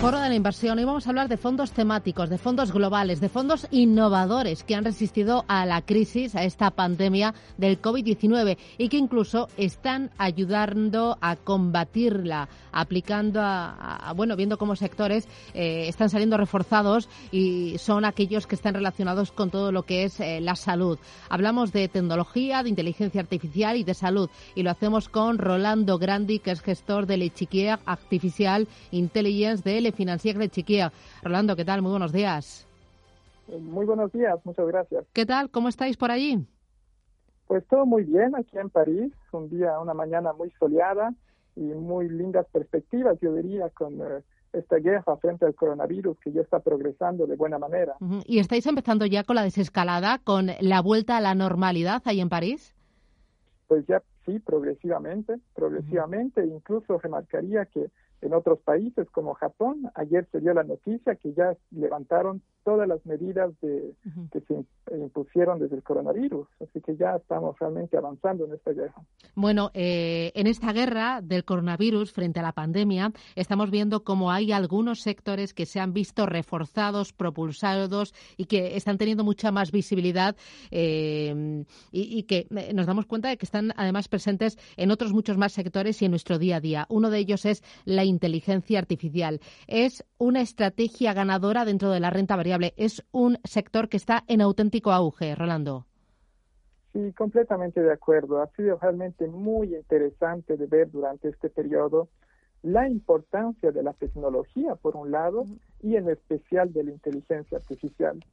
Foro de la inversión. Hoy vamos a hablar de fondos temáticos, de fondos globales, de fondos innovadores que han resistido a la crisis, a esta pandemia del COVID-19 y que incluso están ayudando a combatirla, aplicando a, bueno, viendo cómo sectores eh, están saliendo reforzados y son aquellos que están relacionados con todo lo que es eh, la salud. Hablamos de tecnología, de inteligencia artificial y de salud y lo hacemos con Rolando Grandi, que es gestor del Echiquier Artificial Intelligence de Financiera de Chiquía. Rolando, ¿qué tal? Muy buenos días. Muy buenos días, muchas gracias. ¿Qué tal? ¿Cómo estáis por allí? Pues todo muy bien aquí en París, un día, una mañana muy soleada y muy lindas perspectivas, yo diría, con eh, esta guerra frente al coronavirus que ya está progresando de buena manera. ¿Y estáis empezando ya con la desescalada, con la vuelta a la normalidad ahí en París? Pues ya sí, progresivamente, progresivamente, incluso remarcaría que en otros países como Japón, ayer se dio la noticia que ya levantaron todas las medidas de, que se impusieron desde el coronavirus. Así que ya estamos realmente avanzando en esta guerra. Bueno, eh, en esta guerra del coronavirus frente a la pandemia, estamos viendo cómo hay algunos sectores que se han visto reforzados, propulsados y que están teniendo mucha más visibilidad eh, y, y, que eh, nos damos cuenta de que están además presentes en otros muchos más sectores y en nuestro día a día. Uno de ellos es la inteligencia artificial. Es una estrategia ganadora dentro de la renta variable es un sector que está en auténtico auge, Rolando. Sí, completamente de acuerdo. Ha sido realmente muy interesante de ver durante este periodo la importancia de la tecnología, por un lado, y en especial de la inteligencia artificial.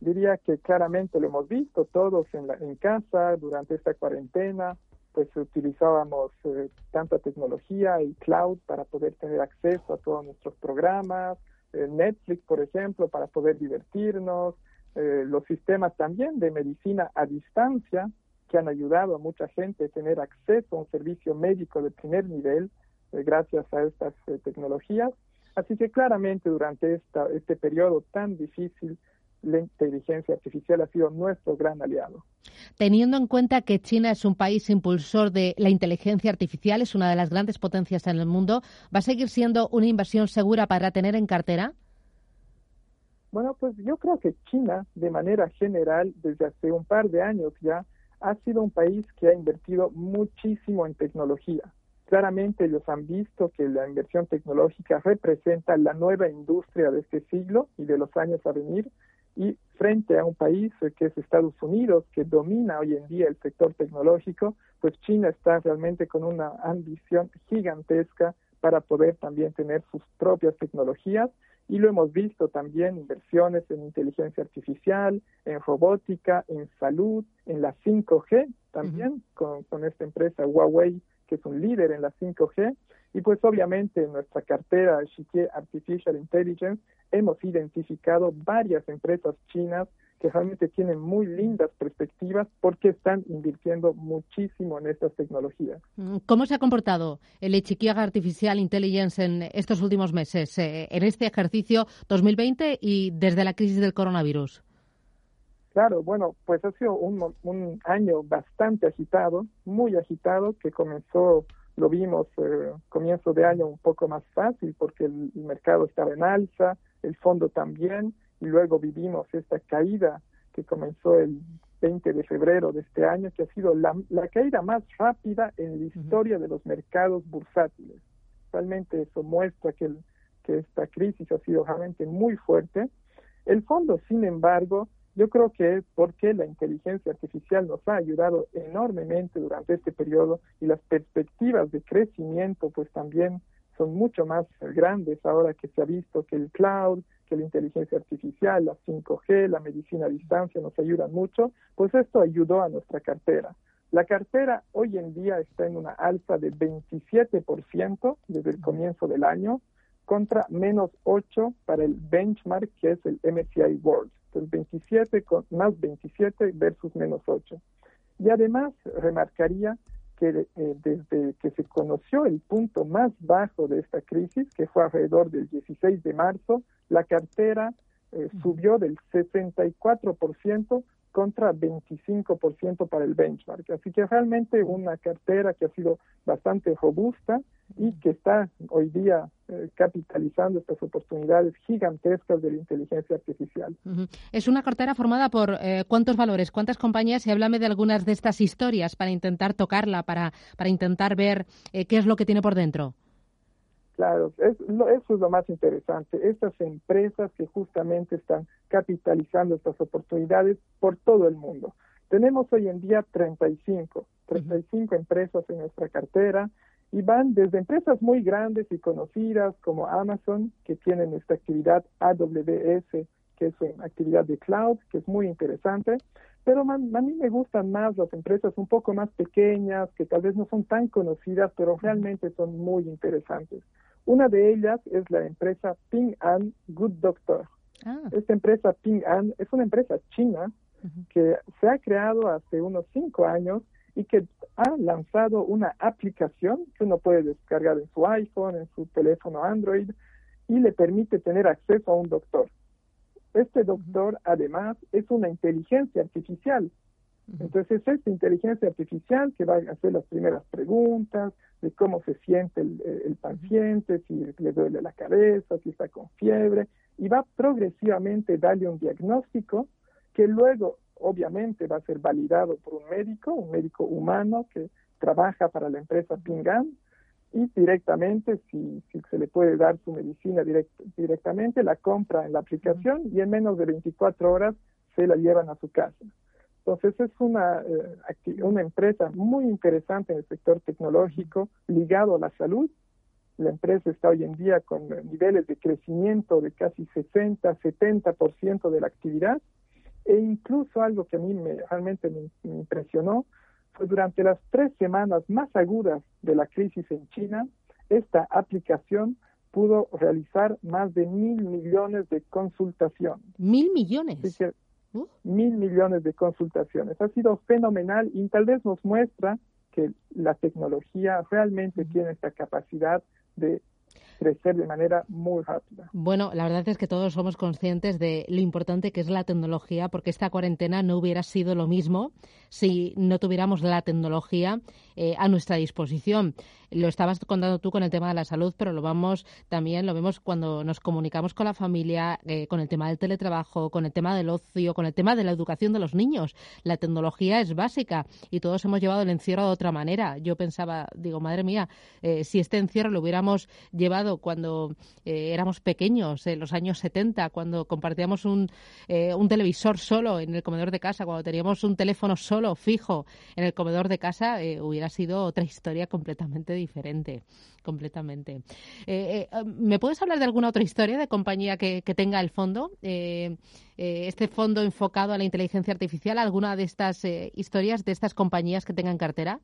Diría que claramente lo hemos visto todos en, la, en casa durante esta cuarentena, pues utilizábamos eh, tanta tecnología y cloud para poder tener acceso a todos nuestros programas, eh, Netflix, por ejemplo, para poder divertirnos, eh, los sistemas también de medicina a distancia que han ayudado a mucha gente a tener acceso a un servicio médico de primer nivel eh, gracias a estas tecnologías. Así que claramente durante esta, este periodo tan difícil, la inteligencia artificial ha sido nuestro gran aliado. Teniendo en cuenta que China es un país impulsor de la inteligencia artificial, es una de las grandes potencias en el mundo, ¿va a seguir siendo una inversión segura para tener en cartera? Bueno, pues yo creo que China, de manera general, desde hace un par de años ya, ha sido un país que ha invertido muchísimo en tecnología. Claramente ellos han visto que la inversión tecnológica representa la nueva industria de este siglo y de los años a venir y frente a un país que es Estados Unidos, que domina hoy en día el sector tecnológico, pues China está realmente con una ambición gigantesca para poder también tener sus propias tecnologías. Y lo hemos visto también inversiones en inteligencia artificial, en robótica, en salud, en la 5G también con, con esta empresa Huawei que es un líder en la 5G y pues obviamente en nuestra cartera Xique Artificial Intelligence hemos identificado varias empresas chinas que realmente tienen muy lindas perspectivas porque están invirtiendo muchísimo en estas tecnologías. Mm, ¿Cómo se ha comportado el Echiquiaga Artificial Intelligence en estos últimos meses, eh, en este ejercicio 2020 y desde la crisis del coronavirus? Claro, bueno, pues ha sido un, un año bastante agitado, muy agitado, que comenzó lo vimos eh, comienzo de año un poco más fácil porque el, mercado estaba en alza, el fondo también, y luego vivimos esta caída que comenzó el 20 de febrero de este año, que ha sido la, la caída más rápida en la historia de los mercados bursátiles. Realmente eso muestra que el que esta crisis ha sido realmente muy fuerte. El fondo, sin embargo, yo creo que es porque la inteligencia artificial nos ha ayudado enormemente durante este periodo y las perspectivas de crecimiento pues también son mucho más grandes ahora que se ha visto que el cloud, que la inteligencia artificial, la 5G, la medicina a distancia nos ayudan mucho, pues esto ayudó a nuestra cartera. La cartera hoy en día está en una alza de 27% desde el comienzo del año contra menos 8 para el benchmark que es el MSCI World. Entonces 27 con, más 27 versus menos 8. Y además remarcaría que eh, desde que se conoció el punto más bajo de esta crisis, que fue alrededor del 16 de marzo, la cartera eh, subió del 64% contra 25% para el benchmark. Así que realmente una cartera que ha sido bastante robusta y que está hoy día eh, capitalizando estas oportunidades gigantescas de la inteligencia artificial. Es una cartera formada por eh, cuántos valores, cuántas compañías y háblame de algunas de estas historias para intentar tocarla, para, para intentar ver eh, qué es lo que tiene por dentro. Claro, eso es lo más interesante. Estas empresas que justamente están capitalizando estas oportunidades por todo el mundo. Tenemos hoy en día 35, 35 empresas en nuestra cartera y van desde empresas muy grandes y conocidas como Amazon, que tienen esta actividad AWS, que es una actividad de cloud, que es muy interesante, pero a mí me gustan más las empresas un poco más pequeñas, que tal vez no son tan conocidas, pero realmente son muy interesantes. Una de ellas es la empresa Ping An Good Doctor. Ah. Esta empresa Ping An es una empresa china que se ha creado hace unos cinco años y que ha lanzado una aplicación que uno puede descargar en su iPhone, en su teléfono Android y le permite tener acceso a un doctor. Este doctor además es una inteligencia artificial. Entonces es esta inteligencia artificial que va a hacer las primeras preguntas de cómo se siente el, el paciente, si le duele la cabeza, si está con fiebre, y va progresivamente darle un diagnóstico que luego obviamente va a ser validado por un médico, un médico humano que trabaja para la empresa Pingan y directamente, si, se le puede dar su medicina directamente, la compra en la aplicación y en menos de 24 horas se la llevan a su casa. Entonces es una, eh, una empresa muy interesante en el sector tecnológico ligado a la salud. La empresa está hoy en día con niveles de crecimiento de casi 60, 70% de la actividad e incluso algo que a mí me, realmente me, impresionó fue durante las tres semanas más agudas de la crisis en China, esta aplicación pudo realizar más de mil millones de consultaciones. ¿Mil millones? Mil millones de consultaciones. Ha sido fenomenal y tal vez nos muestra que la tecnología realmente tiene esta capacidad de crecer de manera muy rápida. Bueno, la verdad es que todos somos conscientes de lo importante que es la tecnología, porque esta cuarentena no hubiera sido lo mismo si no tuviéramos la tecnología eh, a nuestra disposición. Lo estabas contando tú con el tema de la salud, pero lo vamos también, lo vemos cuando nos comunicamos con la familia, eh, con el tema del teletrabajo, con el tema del ocio, con el tema de la educación de los niños. La tecnología es básica y todos hemos llevado el encierro de otra manera. Yo pensaba, digo, madre mía, eh, si este encierro lo hubiéramos llevado cuando éramos pequeños, en los años 70, cuando compartíamos un, un televisor solo en el comedor de casa, cuando teníamos un teléfono solo, fijo, en el comedor de casa, hubiera sido otra historia completamente diferente, completamente. Eh, eh, ¿Me puedes hablar de alguna otra historia de compañía que, tenga el fondo? Eh, este fondo enfocado a la inteligencia artificial, ¿alguna de estas historias de estas compañías que tengan cartera?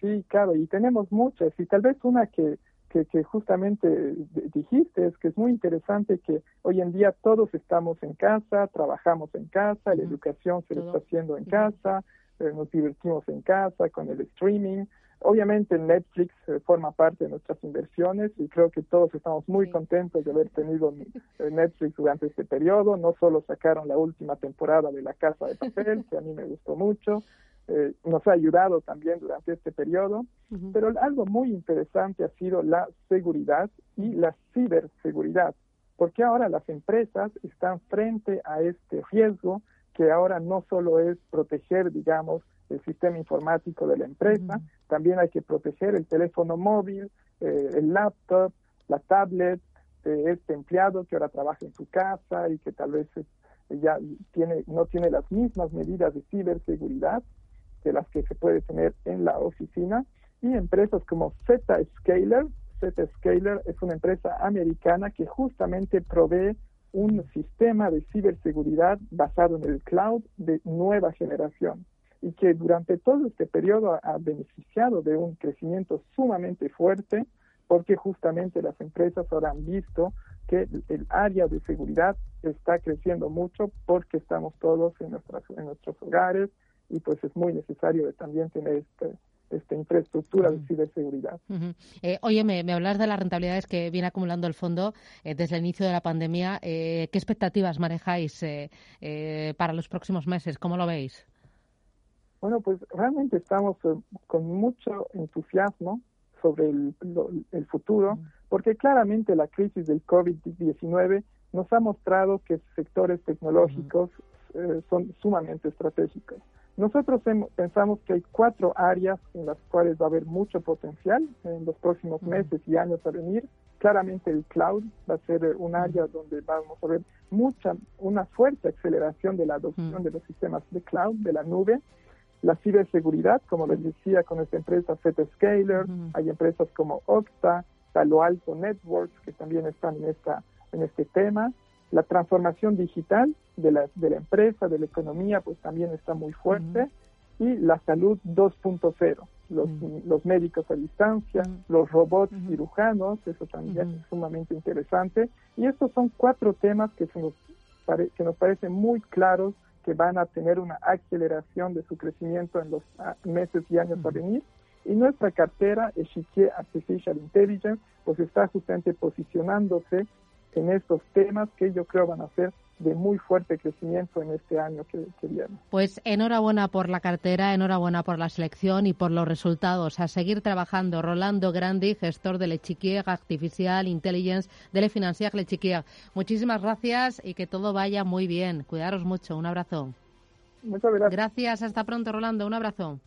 Sí, claro, y tenemos muchas, y tal vez una que, que, justamente dijiste es que es muy interesante que hoy en día todos estamos en casa, trabajamos en casa, la educación se está haciendo en casa, nos divertimos en casa con el streaming, Obviamente Netflix eh, forma parte de nuestras inversiones y creo que todos estamos muy contentos de haber tenido eh, Netflix durante este periodo. No solo sacaron la última temporada de La Casa de Papel, que a mí me gustó mucho, eh, nos ha ayudado también durante este periodo, pero algo muy interesante ha sido la seguridad y la ciberseguridad, porque ahora las empresas están frente a este riesgo que ahora no solo es proteger, digamos, el sistema informático de la empresa, también hay que proteger el teléfono móvil, eh, el laptop, la tablet, de este empleado que ahora trabaja en su casa y que tal vez ya tiene, no tiene las mismas medidas de ciberseguridad de las que se puede tener en la oficina. Y empresas como Zscaler, Zscaler es una empresa americana que justamente provee un sistema de ciberseguridad basado en el cloud de nueva generación y que durante todo este periodo ha beneficiado de un crecimiento sumamente fuerte porque justamente las empresas ahora han visto que el área de seguridad está creciendo mucho porque estamos todos en, nuestras, en nuestros hogares y pues es muy necesario también tener este, esta infraestructura de ciberseguridad. Eh, oye, me, hablas de las rentabilidades que viene acumulando el fondo eh, desde el inicio de la pandemia. Eh, ¿Qué expectativas manejáis para los próximos meses? ¿Cómo lo veis? Bueno, pues realmente estamos con mucho entusiasmo sobre el, futuro, porque claramente la crisis del COVID-19 nos ha mostrado que sectores tecnológicos son sumamente estratégicos. Nosotros pensamos que hay cuatro áreas en las cuales va a haber mucho potencial en los próximos meses y años a venir. Claramente el cloud va a ser un área donde vamos a ver mucha, una fuerte aceleración de la adopción de los sistemas de cloud, de la nube. La ciberseguridad, como les decía, con esta empresa Zscaler, hay empresas como Okta, Palo Alto Networks, que también están en, esta, en este tema. La transformación digital de la, de la empresa, de la economía, pues también está muy fuerte. Y la salud 2.0, los, los médicos a distancia, los robots cirujanos, eso también es sumamente interesante. Y estos son cuatro temas que, se nos, que nos parecen muy claros que van a tener una aceleración de su crecimiento en los ah, meses y años a venir. Y nuestra cartera, Echiquier Artificial Intelligence, pues está justamente posicionándose en estos temas que yo creo van a ser de muy fuerte crecimiento en este año que, viene. Pues enhorabuena por la cartera, enhorabuena por la selección y por los resultados. A seguir trabajando. Rolando Grandi, gestor de Lechiquier Artificial Intelligence de Le Financier Lechiquier. Muchísimas gracias y que todo vaya muy bien. Cuidaros mucho. Un abrazo. Muchas gracias. Gracias. Hasta pronto, Rolando. Un abrazo.